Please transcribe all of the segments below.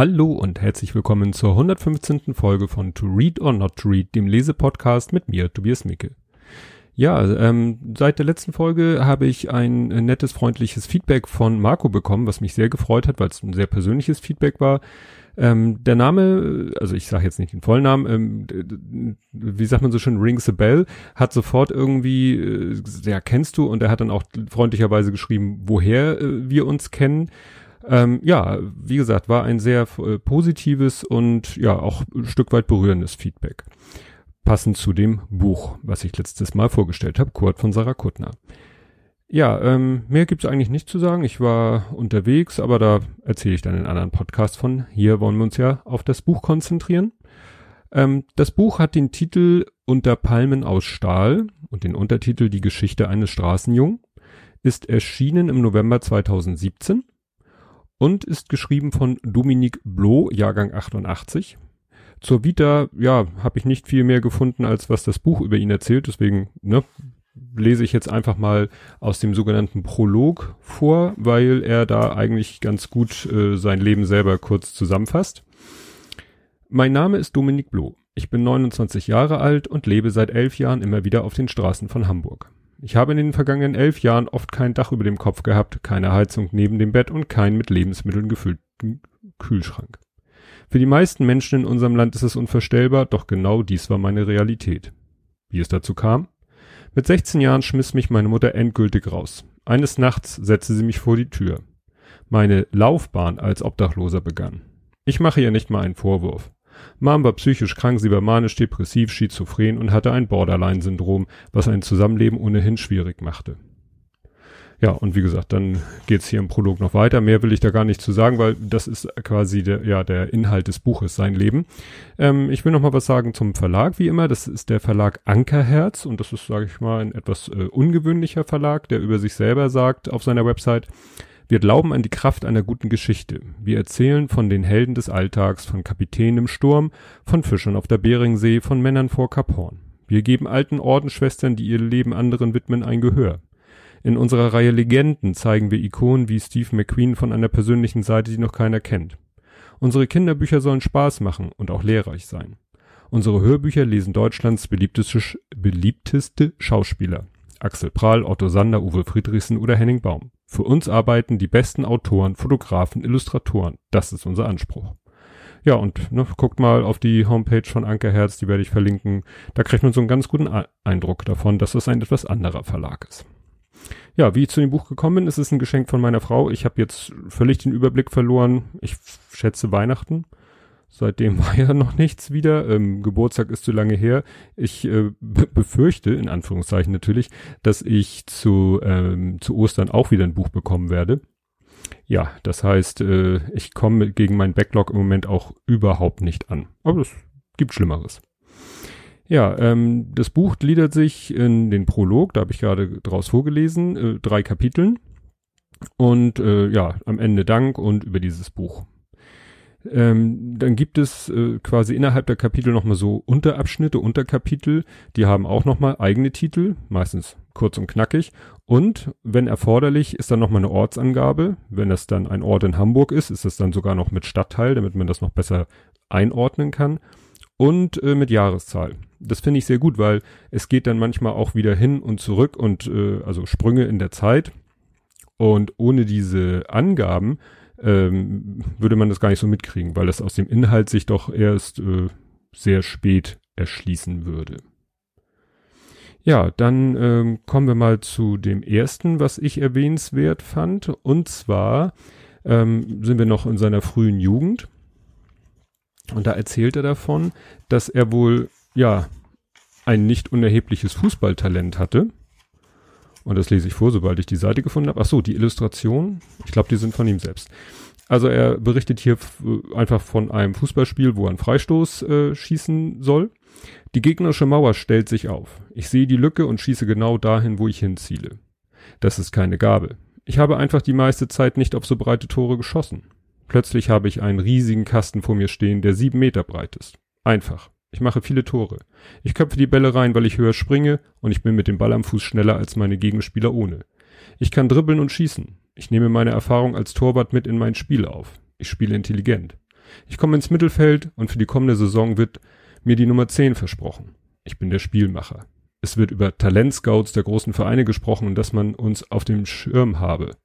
Hallo und herzlich willkommen zur 115. Folge von To Read or Not to Read, dem Lesepodcast mit mir, Tobias Micke. Ja, ähm, seit der letzten Folge habe ich ein nettes, freundliches Feedback von Marco bekommen, was mich sehr gefreut hat, weil es ein sehr persönliches Feedback war. Ähm, der Name, also ich sage jetzt nicht den vollen ähm, wie sagt man so schön, rings a bell, hat sofort irgendwie, äh, ja, kennst du, und er hat dann auch freundlicherweise geschrieben, woher äh, wir uns kennen. Ähm, ja, wie gesagt, war ein sehr äh, positives und ja auch ein Stück weit berührendes Feedback. Passend zu dem Buch, was ich letztes Mal vorgestellt habe, Kurt von Sarah Kuttner. Ja, ähm, mehr gibt's eigentlich nicht zu sagen. Ich war unterwegs, aber da erzähle ich dann in anderen Podcast von. Hier wollen wir uns ja auf das Buch konzentrieren. Ähm, das Buch hat den Titel Unter Palmen aus Stahl und den Untertitel Die Geschichte eines Straßenjungen, ist erschienen im November 2017 und ist geschrieben von Dominique Blo, Jahrgang 88. Zur Vita, ja, habe ich nicht viel mehr gefunden, als was das Buch über ihn erzählt. Deswegen ne, lese ich jetzt einfach mal aus dem sogenannten Prolog vor, weil er da eigentlich ganz gut äh, sein Leben selber kurz zusammenfasst. Mein Name ist Dominique Blo. Ich bin 29 Jahre alt und lebe seit elf Jahren immer wieder auf den Straßen von Hamburg. Ich habe in den vergangenen elf Jahren oft kein Dach über dem Kopf gehabt, keine Heizung neben dem Bett und keinen mit Lebensmitteln gefüllten Kühlschrank. Für die meisten Menschen in unserem Land ist es unvorstellbar, doch genau dies war meine Realität. Wie es dazu kam? Mit 16 Jahren schmiss mich meine Mutter endgültig raus. Eines Nachts setzte sie mich vor die Tür. Meine Laufbahn als Obdachloser begann. Ich mache ihr nicht mal einen Vorwurf. Mom war psychisch krank, sie war manisch depressiv, schizophren und hatte ein Borderline-Syndrom, was ein Zusammenleben ohnehin schwierig machte. Ja, und wie gesagt, dann geht's hier im Prolog noch weiter. Mehr will ich da gar nicht zu sagen, weil das ist quasi der, ja, der Inhalt des Buches, sein Leben. Ähm, ich will noch mal was sagen zum Verlag, wie immer. Das ist der Verlag Ankerherz und das ist, sage ich mal, ein etwas äh, ungewöhnlicher Verlag, der über sich selber sagt auf seiner Website, wir glauben an die Kraft einer guten Geschichte. Wir erzählen von den Helden des Alltags, von Kapitänen im Sturm, von Fischern auf der Beringsee, von Männern vor Kap Horn. Wir geben alten Ordensschwestern, die ihr Leben anderen widmen, ein Gehör. In unserer Reihe Legenden zeigen wir Ikonen wie Steve McQueen von einer persönlichen Seite, die noch keiner kennt. Unsere Kinderbücher sollen Spaß machen und auch lehrreich sein. Unsere Hörbücher lesen Deutschlands beliebteste, beliebteste Schauspieler. Axel Prahl, Otto Sander, Uwe Friedrichsen oder Henning Baum. Für uns arbeiten die besten Autoren, Fotografen, Illustratoren. Das ist unser Anspruch. Ja, und ne, guckt mal auf die Homepage von Ankerherz, die werde ich verlinken. Da kriegt man so einen ganz guten Eindruck davon, dass es ein etwas anderer Verlag ist. Ja, wie ich zu dem Buch gekommen bin, ist es ein Geschenk von meiner Frau. Ich habe jetzt völlig den Überblick verloren. Ich schätze Weihnachten. Seitdem war ja noch nichts wieder. Ähm, Geburtstag ist zu lange her. Ich äh, befürchte, in Anführungszeichen natürlich, dass ich zu, ähm, zu Ostern auch wieder ein Buch bekommen werde. Ja, das heißt, äh, ich komme gegen meinen Backlog im Moment auch überhaupt nicht an. Aber es gibt Schlimmeres. Ja, ähm, das Buch gliedert sich in den Prolog, da habe ich gerade draus vorgelesen, äh, drei Kapiteln. Und äh, ja, am Ende Dank und über dieses Buch. Ähm, dann gibt es äh, quasi innerhalb der Kapitel nochmal so Unterabschnitte, Unterkapitel, die haben auch nochmal eigene Titel, meistens kurz und knackig. Und wenn erforderlich, ist dann nochmal eine Ortsangabe. Wenn das dann ein Ort in Hamburg ist, ist das dann sogar noch mit Stadtteil, damit man das noch besser einordnen kann. Und äh, mit Jahreszahl. Das finde ich sehr gut, weil es geht dann manchmal auch wieder hin und zurück und äh, also Sprünge in der Zeit. Und ohne diese Angaben ähm, würde man das gar nicht so mitkriegen, weil das aus dem Inhalt sich doch erst äh, sehr spät erschließen würde. Ja, dann ähm, kommen wir mal zu dem ersten, was ich erwähnenswert fand. Und zwar ähm, sind wir noch in seiner frühen Jugend. Und da erzählt er davon, dass er wohl, ja, ein nicht unerhebliches Fußballtalent hatte. Und das lese ich vor, sobald ich die Seite gefunden habe. Ach so, die Illustration. Ich glaube, die sind von ihm selbst. Also er berichtet hier einfach von einem Fußballspiel, wo er einen Freistoß äh, schießen soll. Die gegnerische Mauer stellt sich auf. Ich sehe die Lücke und schieße genau dahin, wo ich hinziele. Das ist keine Gabe. Ich habe einfach die meiste Zeit nicht auf so breite Tore geschossen. Plötzlich habe ich einen riesigen Kasten vor mir stehen, der sieben Meter breit ist. Einfach. Ich mache viele Tore. Ich köpfe die Bälle rein, weil ich höher springe und ich bin mit dem Ball am Fuß schneller als meine Gegenspieler ohne. Ich kann dribbeln und schießen. Ich nehme meine Erfahrung als Torwart mit in mein Spiel auf. Ich spiele intelligent. Ich komme ins Mittelfeld und für die kommende Saison wird mir die Nummer 10 versprochen. Ich bin der Spielmacher. Es wird über Talentscouts der großen Vereine gesprochen und dass man uns auf dem Schirm habe.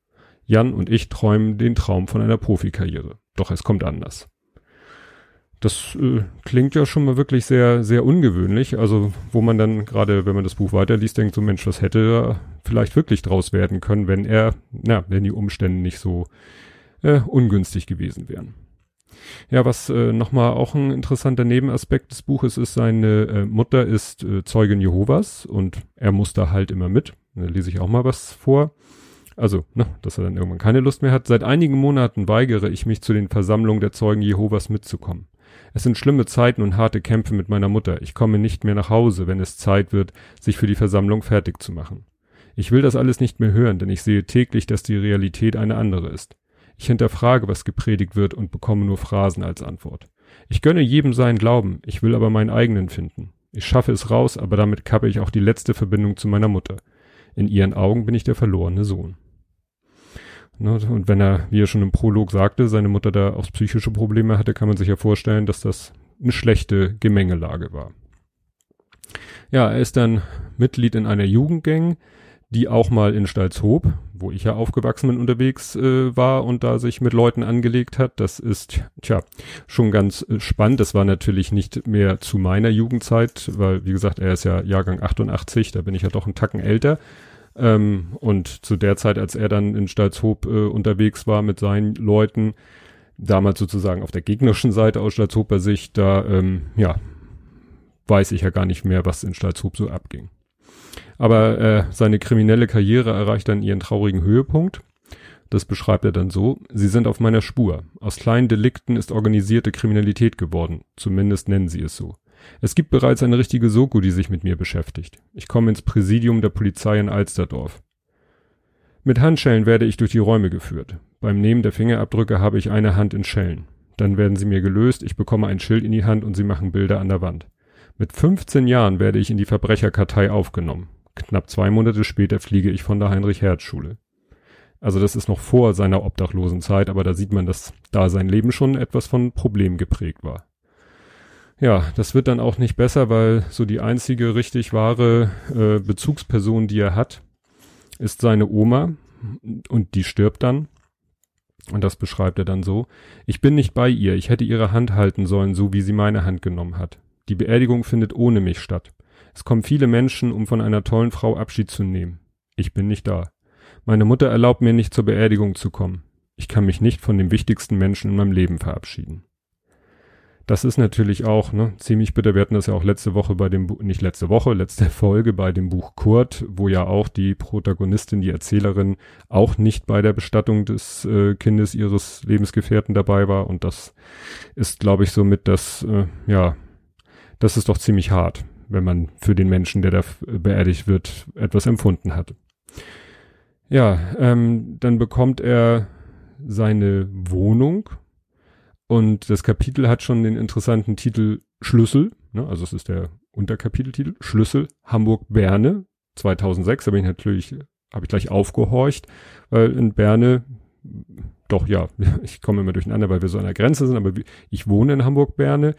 Jan und ich träumen den Traum von einer Profikarriere. Doch es kommt anders. Das äh, klingt ja schon mal wirklich sehr, sehr ungewöhnlich. Also, wo man dann gerade, wenn man das Buch weiterliest, denkt, so Mensch, was hätte vielleicht wirklich draus werden können, wenn er, na, wenn die Umstände nicht so äh, ungünstig gewesen wären. Ja, was äh, nochmal auch ein interessanter Nebenaspekt des Buches ist, seine äh, Mutter ist äh, Zeugin Jehovas und er muss da halt immer mit. Da lese ich auch mal was vor. Also, ne, dass er dann irgendwann keine Lust mehr hat. Seit einigen Monaten weigere ich mich zu den Versammlungen der Zeugen Jehovas mitzukommen. Es sind schlimme Zeiten und harte Kämpfe mit meiner Mutter. Ich komme nicht mehr nach Hause, wenn es Zeit wird, sich für die Versammlung fertig zu machen. Ich will das alles nicht mehr hören, denn ich sehe täglich, dass die Realität eine andere ist. Ich hinterfrage, was gepredigt wird und bekomme nur Phrasen als Antwort. Ich gönne jedem seinen Glauben, ich will aber meinen eigenen finden. Ich schaffe es raus, aber damit kappe ich auch die letzte Verbindung zu meiner Mutter. In ihren Augen bin ich der verlorene Sohn. Ne, und wenn er, wie er schon im Prolog sagte, seine Mutter da auch psychische Probleme hatte, kann man sich ja vorstellen, dass das eine schlechte Gemengelage war. Ja, er ist dann Mitglied in einer Jugendgang, die auch mal in Stalzhoop, wo ich ja aufgewachsen bin, unterwegs äh, war und da sich mit Leuten angelegt hat. Das ist, tja, schon ganz äh, spannend. Das war natürlich nicht mehr zu meiner Jugendzeit, weil, wie gesagt, er ist ja Jahrgang 88, da bin ich ja doch einen Tacken älter. Ähm, und zu der Zeit, als er dann in Stalzhoop äh, unterwegs war mit seinen Leuten, damals sozusagen auf der gegnerischen Seite aus Stalzhoper Sicht, da, ähm, ja, weiß ich ja gar nicht mehr, was in Stalzhoop so abging. Aber äh, seine kriminelle Karriere erreicht dann ihren traurigen Höhepunkt. Das beschreibt er dann so, sie sind auf meiner Spur. Aus kleinen Delikten ist organisierte Kriminalität geworden, zumindest nennen sie es so. Es gibt bereits eine richtige Soko, die sich mit mir beschäftigt. Ich komme ins Präsidium der Polizei in Alsterdorf. Mit Handschellen werde ich durch die Räume geführt. Beim Nehmen der Fingerabdrücke habe ich eine Hand in Schellen. Dann werden sie mir gelöst, ich bekomme ein Schild in die Hand und sie machen Bilder an der Wand. Mit 15 Jahren werde ich in die Verbrecherkartei aufgenommen. Knapp zwei Monate später fliege ich von der Heinrich-Herz-Schule. Also das ist noch vor seiner obdachlosen Zeit, aber da sieht man, dass da sein Leben schon etwas von Problem geprägt war ja, das wird dann auch nicht besser, weil so die einzige richtig wahre äh, Bezugsperson, die er hat, ist seine Oma und die stirbt dann. Und das beschreibt er dann so. Ich bin nicht bei ihr, ich hätte ihre Hand halten sollen, so wie sie meine Hand genommen hat. Die Beerdigung findet ohne mich statt. Es kommen viele Menschen, um von einer tollen Frau Abschied zu nehmen. Ich bin nicht da. Meine Mutter erlaubt mir nicht zur Beerdigung zu kommen. Ich kann mich nicht von dem wichtigsten Menschen in meinem Leben verabschieden. Das ist natürlich auch ne, ziemlich bitter. Wir hatten das ja auch letzte Woche bei dem Buch, nicht letzte Woche, letzte Folge bei dem Buch Kurt, wo ja auch die Protagonistin, die Erzählerin, auch nicht bei der Bestattung des äh, Kindes ihres Lebensgefährten dabei war. Und das ist, glaube ich, somit das, äh, ja, das ist doch ziemlich hart, wenn man für den Menschen, der da beerdigt wird, etwas empfunden hat. Ja, ähm, dann bekommt er seine Wohnung und das Kapitel hat schon den interessanten Titel Schlüssel, ne? also es ist der Unterkapiteltitel, Schlüssel Hamburg-Berne 2006. Da bin ich natürlich, habe ich gleich aufgehorcht, weil in Berne, doch ja, ich komme immer durcheinander, weil wir so an der Grenze sind, aber ich wohne in Hamburg-Berne.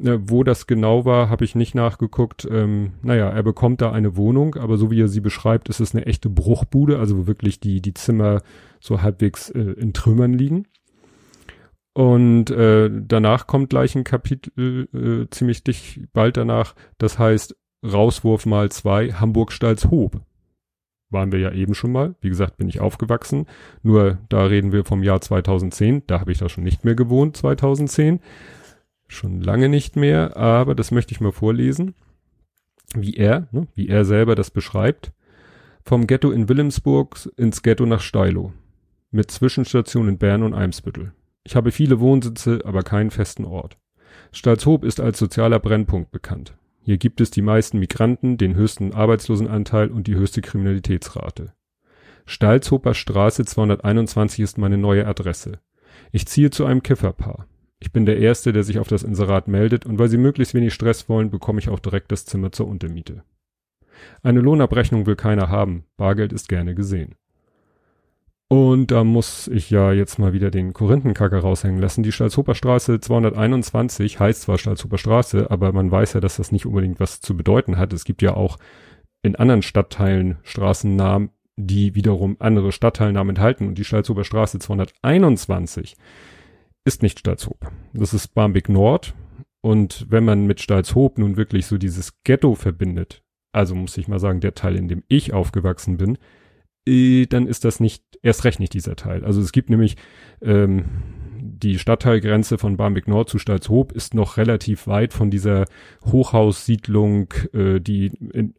Wo das genau war, habe ich nicht nachgeguckt. Ähm, naja, er bekommt da eine Wohnung, aber so wie er sie beschreibt, ist es eine echte Bruchbude, also wo wirklich die, die Zimmer so halbwegs äh, in Trümmern liegen. Und äh, danach kommt gleich ein Kapitel, äh, ziemlich dicht bald danach, das heißt Rauswurf mal zwei, Hamburg-Stalzhoop. Waren wir ja eben schon mal. Wie gesagt, bin ich aufgewachsen. Nur da reden wir vom Jahr 2010. Da habe ich da schon nicht mehr gewohnt, 2010. Schon lange nicht mehr, aber das möchte ich mal vorlesen. Wie er, ne, wie er selber das beschreibt. Vom Ghetto in Wilhelmsburg ins Ghetto nach Steilo. Mit Zwischenstation in Bern und Eimsbüttel. Ich habe viele Wohnsitze, aber keinen festen Ort. Stalzhoop ist als sozialer Brennpunkt bekannt. Hier gibt es die meisten Migranten, den höchsten Arbeitslosenanteil und die höchste Kriminalitätsrate. Stalzhoper Straße 221 ist meine neue Adresse. Ich ziehe zu einem Kifferpaar. Ich bin der Erste, der sich auf das Inserat meldet und weil sie möglichst wenig Stress wollen, bekomme ich auch direkt das Zimmer zur Untermiete. Eine Lohnabrechnung will keiner haben, Bargeld ist gerne gesehen. Und da muss ich ja jetzt mal wieder den Korinthenkacker raushängen lassen. Die Stalzhofer Straße 221 heißt zwar Stalzhofer Straße, aber man weiß ja, dass das nicht unbedingt was zu bedeuten hat. Es gibt ja auch in anderen Stadtteilen Straßennamen, die wiederum andere Stadtteilnamen enthalten. Und die Stalzhofer Straße 221 ist nicht Stalzhof. Das ist Barmbek Nord. Und wenn man mit Stalzhof nun wirklich so dieses Ghetto verbindet, also muss ich mal sagen, der Teil, in dem ich aufgewachsen bin, dann ist das nicht, erst recht nicht dieser Teil. Also es gibt nämlich ähm, die Stadtteilgrenze von Barmbek Nord zu Stalzhoop ist noch relativ weit von dieser Hochhaussiedlung, äh, die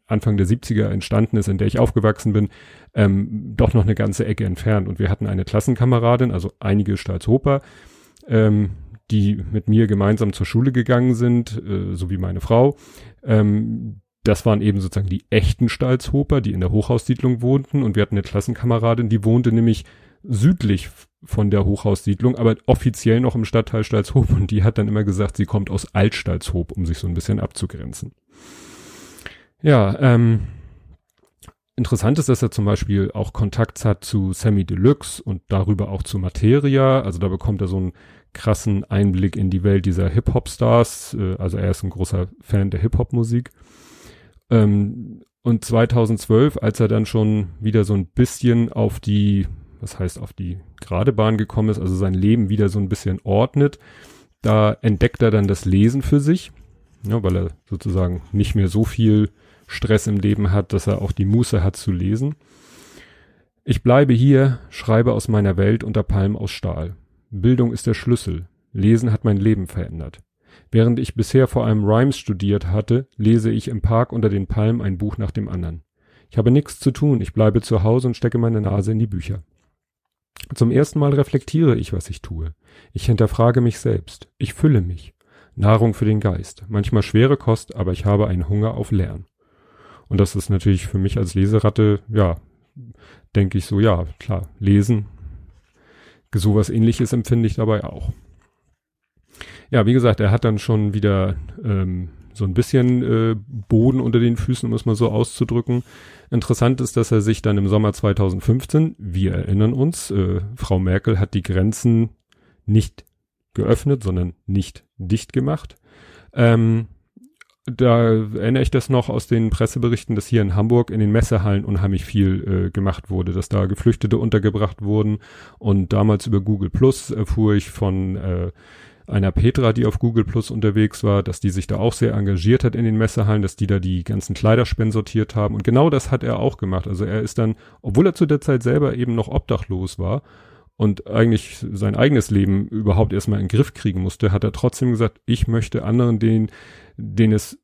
Anfang der 70er entstanden ist, in der ich aufgewachsen bin, ähm, doch noch eine ganze Ecke entfernt. Und wir hatten eine Klassenkameradin, also einige Stalzhoper, ähm, die mit mir gemeinsam zur Schule gegangen sind, äh, so wie meine Frau. Ähm, das waren eben sozusagen die echten Stalzhoper, die in der Hochhaussiedlung wohnten. Und wir hatten eine Klassenkameradin, die wohnte nämlich südlich von der Hochhaussiedlung, aber offiziell noch im Stadtteil Stalzhoop. Und die hat dann immer gesagt, sie kommt aus Altstalzhoop, um sich so ein bisschen abzugrenzen. Ja, ähm, interessant ist, dass er zum Beispiel auch Kontakt hat zu Sammy Deluxe und darüber auch zu Materia. Also da bekommt er so einen krassen Einblick in die Welt dieser Hip-Hop-Stars. Äh, also er ist ein großer Fan der Hip-Hop-Musik. Ähm, und 2012, als er dann schon wieder so ein bisschen auf die, was heißt auf die gerade Bahn gekommen ist, also sein Leben wieder so ein bisschen ordnet, da entdeckt er dann das Lesen für sich, ja, weil er sozusagen nicht mehr so viel Stress im Leben hat, dass er auch die Muße hat zu lesen. Ich bleibe hier, schreibe aus meiner Welt unter Palmen aus Stahl. Bildung ist der Schlüssel. Lesen hat mein Leben verändert. Während ich bisher vor allem Rhymes studiert hatte, lese ich im Park unter den Palmen ein Buch nach dem anderen. Ich habe nichts zu tun, ich bleibe zu Hause und stecke meine Nase in die Bücher. Zum ersten Mal reflektiere ich, was ich tue. Ich hinterfrage mich selbst. Ich fülle mich. Nahrung für den Geist. Manchmal schwere Kost, aber ich habe einen Hunger auf Lernen. Und das ist natürlich für mich als Leseratte, ja, denke ich so, ja, klar, lesen. Sowas ähnliches empfinde ich dabei auch. Ja, wie gesagt, er hat dann schon wieder ähm, so ein bisschen äh, Boden unter den Füßen, um es mal so auszudrücken. Interessant ist, dass er sich dann im Sommer 2015, wir erinnern uns, äh, Frau Merkel hat die Grenzen nicht geöffnet, sondern nicht dicht gemacht. Ähm, da erinnere ich das noch aus den Presseberichten, dass hier in Hamburg in den Messehallen unheimlich viel äh, gemacht wurde, dass da Geflüchtete untergebracht wurden. Und damals über Google Plus erfuhr ich von äh, einer Petra, die auf Google Plus unterwegs war, dass die sich da auch sehr engagiert hat in den Messehallen, dass die da die ganzen Kleiderspenden sortiert haben. Und genau das hat er auch gemacht. Also er ist dann, obwohl er zu der Zeit selber eben noch obdachlos war und eigentlich sein eigenes Leben überhaupt erstmal in den Griff kriegen musste, hat er trotzdem gesagt, ich möchte anderen, denen, denen es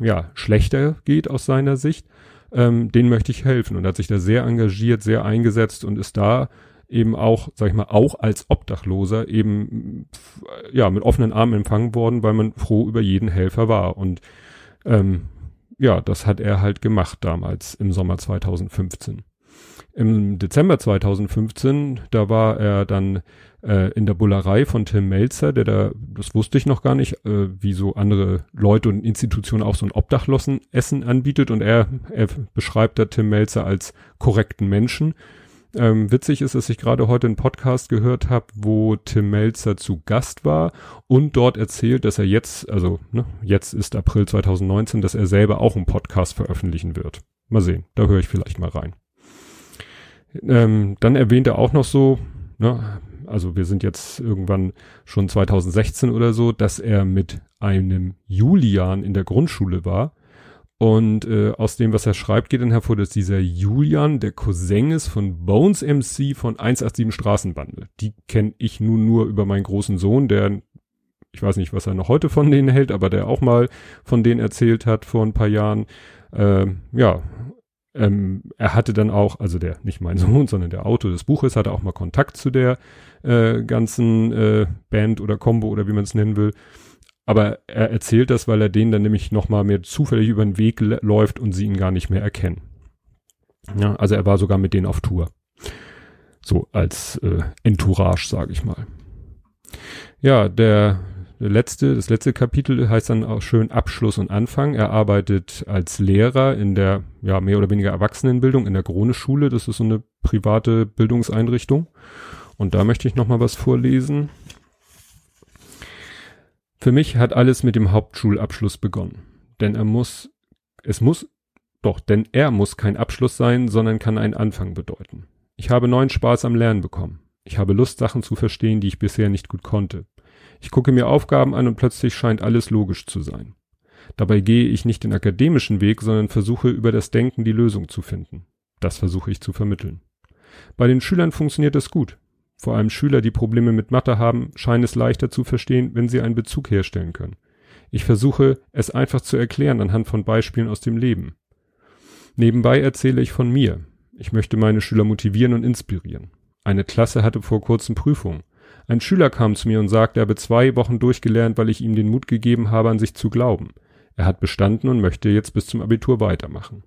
ja schlechter geht aus seiner Sicht, ähm, denen möchte ich helfen. Und hat sich da sehr engagiert, sehr eingesetzt und ist da eben auch, sag ich mal, auch als Obdachloser eben ja mit offenen Armen empfangen worden, weil man froh über jeden Helfer war. Und ähm, ja, das hat er halt gemacht damals im Sommer 2015. Im Dezember 2015, da war er dann äh, in der Bullerei von Tim Melzer, der da, das wusste ich noch gar nicht, äh, wie so andere Leute und Institutionen auch so ein Obdachlosenessen anbietet und er, er beschreibt da Tim Melzer als korrekten Menschen ähm, witzig ist, dass ich gerade heute einen Podcast gehört habe, wo Tim Melzer zu Gast war und dort erzählt, dass er jetzt, also ne, jetzt ist April 2019, dass er selber auch einen Podcast veröffentlichen wird. Mal sehen, da höre ich vielleicht mal rein. Ähm, dann erwähnt er auch noch so, ne, also wir sind jetzt irgendwann schon 2016 oder so, dass er mit einem Julian in der Grundschule war und äh, aus dem, was er schreibt, geht dann hervor, dass dieser Julian der Cousin ist von Bones MC von 187 Straßenbande. Die kenne ich nun nur über meinen großen Sohn, der, ich weiß nicht, was er noch heute von denen hält, aber der auch mal von denen erzählt hat vor ein paar Jahren. Äh, ja, ähm, er hatte dann auch, also der, nicht mein Sohn, sondern der Autor des Buches, hatte auch mal Kontakt zu der äh, ganzen äh, Band oder Combo oder wie man es nennen will. Aber er erzählt das, weil er denen dann nämlich nochmal mehr zufällig über den Weg läuft und sie ihn gar nicht mehr erkennen. Ja, also er war sogar mit denen auf Tour. So als äh, Entourage, sage ich mal. Ja, der letzte, das letzte Kapitel heißt dann auch schön Abschluss und Anfang. Er arbeitet als Lehrer in der, ja, mehr oder weniger Erwachsenenbildung in der Krone-Schule. Das ist so eine private Bildungseinrichtung. Und da möchte ich noch mal was vorlesen. Für mich hat alles mit dem Hauptschulabschluss begonnen. Denn er muss, es muss, doch, denn er muss kein Abschluss sein, sondern kann einen Anfang bedeuten. Ich habe neuen Spaß am Lernen bekommen. Ich habe Lust, Sachen zu verstehen, die ich bisher nicht gut konnte. Ich gucke mir Aufgaben an und plötzlich scheint alles logisch zu sein. Dabei gehe ich nicht den akademischen Weg, sondern versuche über das Denken die Lösung zu finden. Das versuche ich zu vermitteln. Bei den Schülern funktioniert es gut. Vor allem Schüler, die Probleme mit Mathe haben, scheinen es leichter zu verstehen, wenn sie einen Bezug herstellen können. Ich versuche, es einfach zu erklären anhand von Beispielen aus dem Leben. Nebenbei erzähle ich von mir. Ich möchte meine Schüler motivieren und inspirieren. Eine Klasse hatte vor kurzem Prüfungen. Ein Schüler kam zu mir und sagte, er habe zwei Wochen durchgelernt, weil ich ihm den Mut gegeben habe, an sich zu glauben. Er hat bestanden und möchte jetzt bis zum Abitur weitermachen.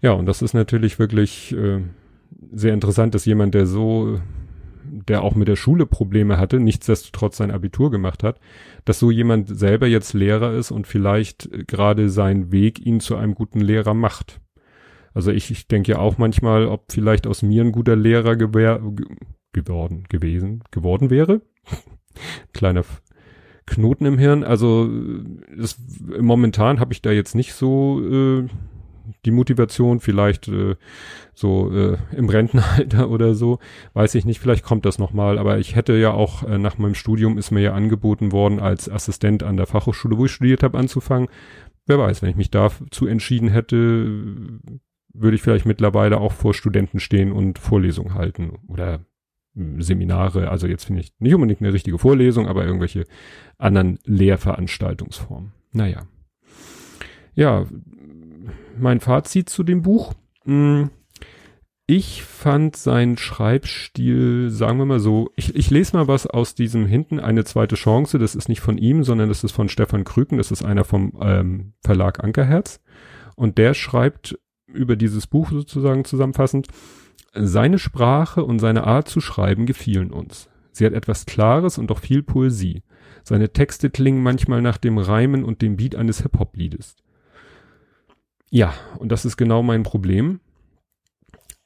Ja, und das ist natürlich wirklich äh, sehr interessant, dass jemand, der so, der auch mit der Schule Probleme hatte, nichtsdestotrotz sein Abitur gemacht hat, dass so jemand selber jetzt Lehrer ist und vielleicht gerade sein Weg ihn zu einem guten Lehrer macht. Also ich, ich denke ja auch manchmal, ob vielleicht aus mir ein guter Lehrer gewär, geworden, gewesen, geworden wäre. Kleiner Knoten im Hirn. Also das, momentan habe ich da jetzt nicht so äh, die Motivation, vielleicht äh, so äh, im Rentenalter oder so, weiß ich nicht, vielleicht kommt das nochmal, aber ich hätte ja auch äh, nach meinem Studium ist mir ja angeboten worden, als Assistent an der Fachhochschule, wo ich studiert habe, anzufangen. Wer weiß, wenn ich mich dazu entschieden hätte, würde ich vielleicht mittlerweile auch vor Studenten stehen und Vorlesungen halten oder Seminare, also jetzt finde ich nicht unbedingt eine richtige Vorlesung, aber irgendwelche anderen Lehrveranstaltungsformen. Naja. Ja, mein Fazit zu dem Buch. Hm, ich fand seinen Schreibstil, sagen wir mal so, ich, ich lese mal was aus diesem hinten, eine zweite Chance, das ist nicht von ihm, sondern das ist von Stefan Krüken, das ist einer vom ähm, Verlag Ankerherz. Und der schreibt über dieses Buch sozusagen zusammenfassend, seine Sprache und seine Art zu schreiben gefielen uns. Sie hat etwas Klares und doch viel Poesie. Seine Texte klingen manchmal nach dem Reimen und dem Beat eines Hip-Hop-Liedes. Ja, und das ist genau mein Problem.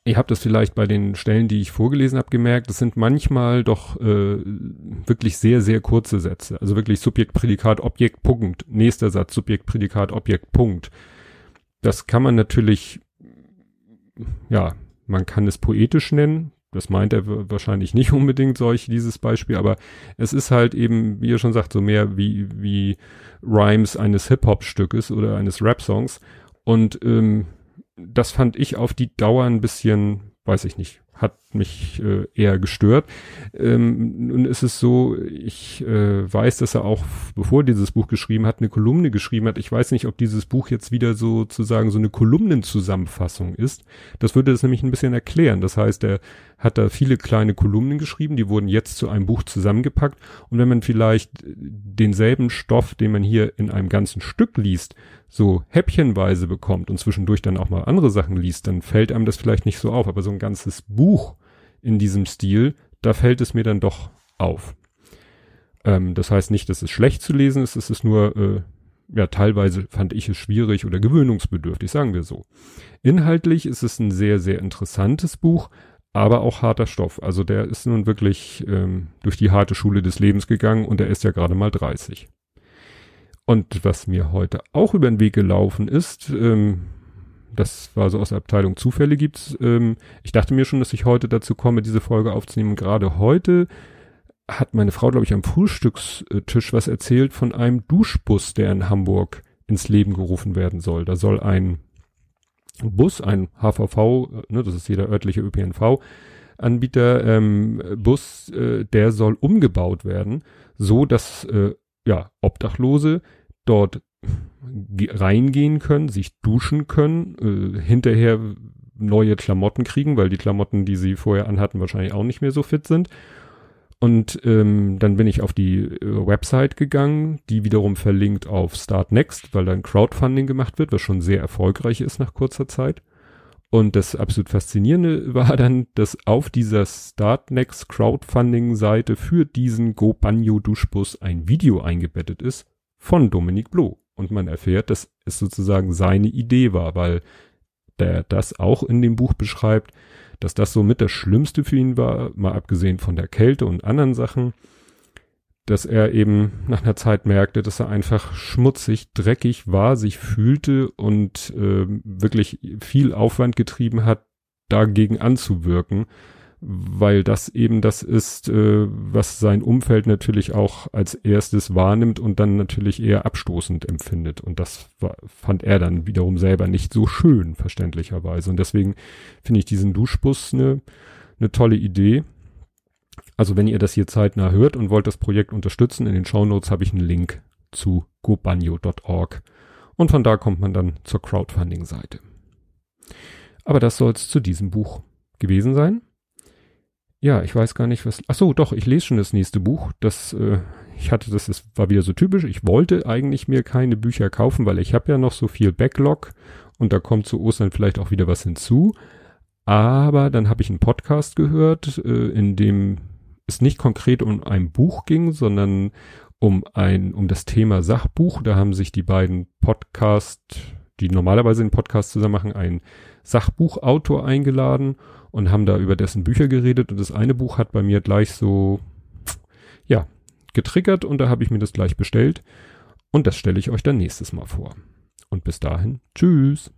Ihr habt das vielleicht bei den Stellen, die ich vorgelesen habe, gemerkt. Das sind manchmal doch äh, wirklich sehr, sehr kurze Sätze. Also wirklich Subjekt, Prädikat, Objekt, Punkt. Nächster Satz, Subjekt, Prädikat, Objekt, Punkt. Das kann man natürlich, ja, man kann es poetisch nennen. Das meint er wahrscheinlich nicht unbedingt solch, dieses Beispiel, aber es ist halt eben, wie er schon sagt, so mehr wie, wie Rhymes eines Hip-Hop-Stückes oder eines Rap-Songs. Und ähm, das fand ich auf die Dauer ein bisschen, weiß ich nicht, hat mich äh, eher gestört. Ähm, nun ist es so, ich äh, weiß, dass er auch, bevor dieses Buch geschrieben hat, eine Kolumne geschrieben hat. Ich weiß nicht, ob dieses Buch jetzt wieder sozusagen so eine Kolumnenzusammenfassung ist. Das würde es nämlich ein bisschen erklären. Das heißt, er hat da viele kleine Kolumnen geschrieben, die wurden jetzt zu einem Buch zusammengepackt. Und wenn man vielleicht denselben Stoff, den man hier in einem ganzen Stück liest, so häppchenweise bekommt und zwischendurch dann auch mal andere Sachen liest, dann fällt einem das vielleicht nicht so auf. Aber so ein ganzes Buch in diesem Stil, da fällt es mir dann doch auf. Ähm, das heißt nicht, dass es schlecht zu lesen ist, es ist nur, äh, ja, teilweise fand ich es schwierig oder gewöhnungsbedürftig, sagen wir so. Inhaltlich ist es ein sehr, sehr interessantes Buch, aber auch harter Stoff. Also der ist nun wirklich ähm, durch die harte Schule des Lebens gegangen und er ist ja gerade mal 30. Und was mir heute auch über den Weg gelaufen ist, ähm, das war so aus der Abteilung Zufälle gibt's. Ähm, ich dachte mir schon, dass ich heute dazu komme, diese Folge aufzunehmen. Gerade heute hat meine Frau, glaube ich, am Frühstückstisch was erzählt von einem Duschbus, der in Hamburg ins Leben gerufen werden soll. Da soll ein Bus, ein HVV, ne, das ist jeder örtliche ÖPNV-Anbieter, ähm, Bus, äh, der soll umgebaut werden, so dass äh, ja Obdachlose dort reingehen können, sich duschen können, äh, hinterher neue Klamotten kriegen, weil die Klamotten, die sie vorher anhatten, wahrscheinlich auch nicht mehr so fit sind. Und ähm, dann bin ich auf die äh, Website gegangen, die wiederum verlinkt auf Start Next, weil dann Crowdfunding gemacht wird, was schon sehr erfolgreich ist nach kurzer Zeit. Und das absolut Faszinierende war dann, dass auf dieser Startnext Crowdfunding Seite für diesen Go Banjo Duschbus ein Video eingebettet ist von Dominik Bloh. Und man erfährt, dass es sozusagen seine Idee war, weil der das auch in dem Buch beschreibt, dass das so mit das Schlimmste für ihn war, mal abgesehen von der Kälte und anderen Sachen, dass er eben nach einer Zeit merkte, dass er einfach schmutzig, dreckig war, sich fühlte und äh, wirklich viel Aufwand getrieben hat, dagegen anzuwirken, weil das eben das ist, äh, was sein Umfeld natürlich auch als erstes wahrnimmt und dann natürlich eher abstoßend empfindet. Und das war, fand er dann wiederum selber nicht so schön, verständlicherweise. Und deswegen finde ich diesen Duschbus eine ne tolle Idee. Also wenn ihr das hier zeitnah hört und wollt das Projekt unterstützen, in den Shownotes habe ich einen Link zu gobanyo.org und von da kommt man dann zur Crowdfunding-Seite. Aber das soll es zu diesem Buch gewesen sein. Ja, ich weiß gar nicht, was. Ach so, doch, ich lese schon das nächste Buch. Das, äh, ich hatte, das ist, war wieder so typisch. Ich wollte eigentlich mir keine Bücher kaufen, weil ich habe ja noch so viel Backlog und da kommt zu Ostern vielleicht auch wieder was hinzu. Aber dann habe ich einen Podcast gehört, äh, in dem es nicht konkret um ein Buch ging, sondern um ein, um das Thema Sachbuch. Da haben sich die beiden Podcast, die normalerweise einen Podcast zusammen machen, einen Sachbuchautor eingeladen und haben da über dessen Bücher geredet. Und das eine Buch hat bei mir gleich so, ja, getriggert und da habe ich mir das gleich bestellt. Und das stelle ich euch dann nächstes Mal vor. Und bis dahin, tschüss.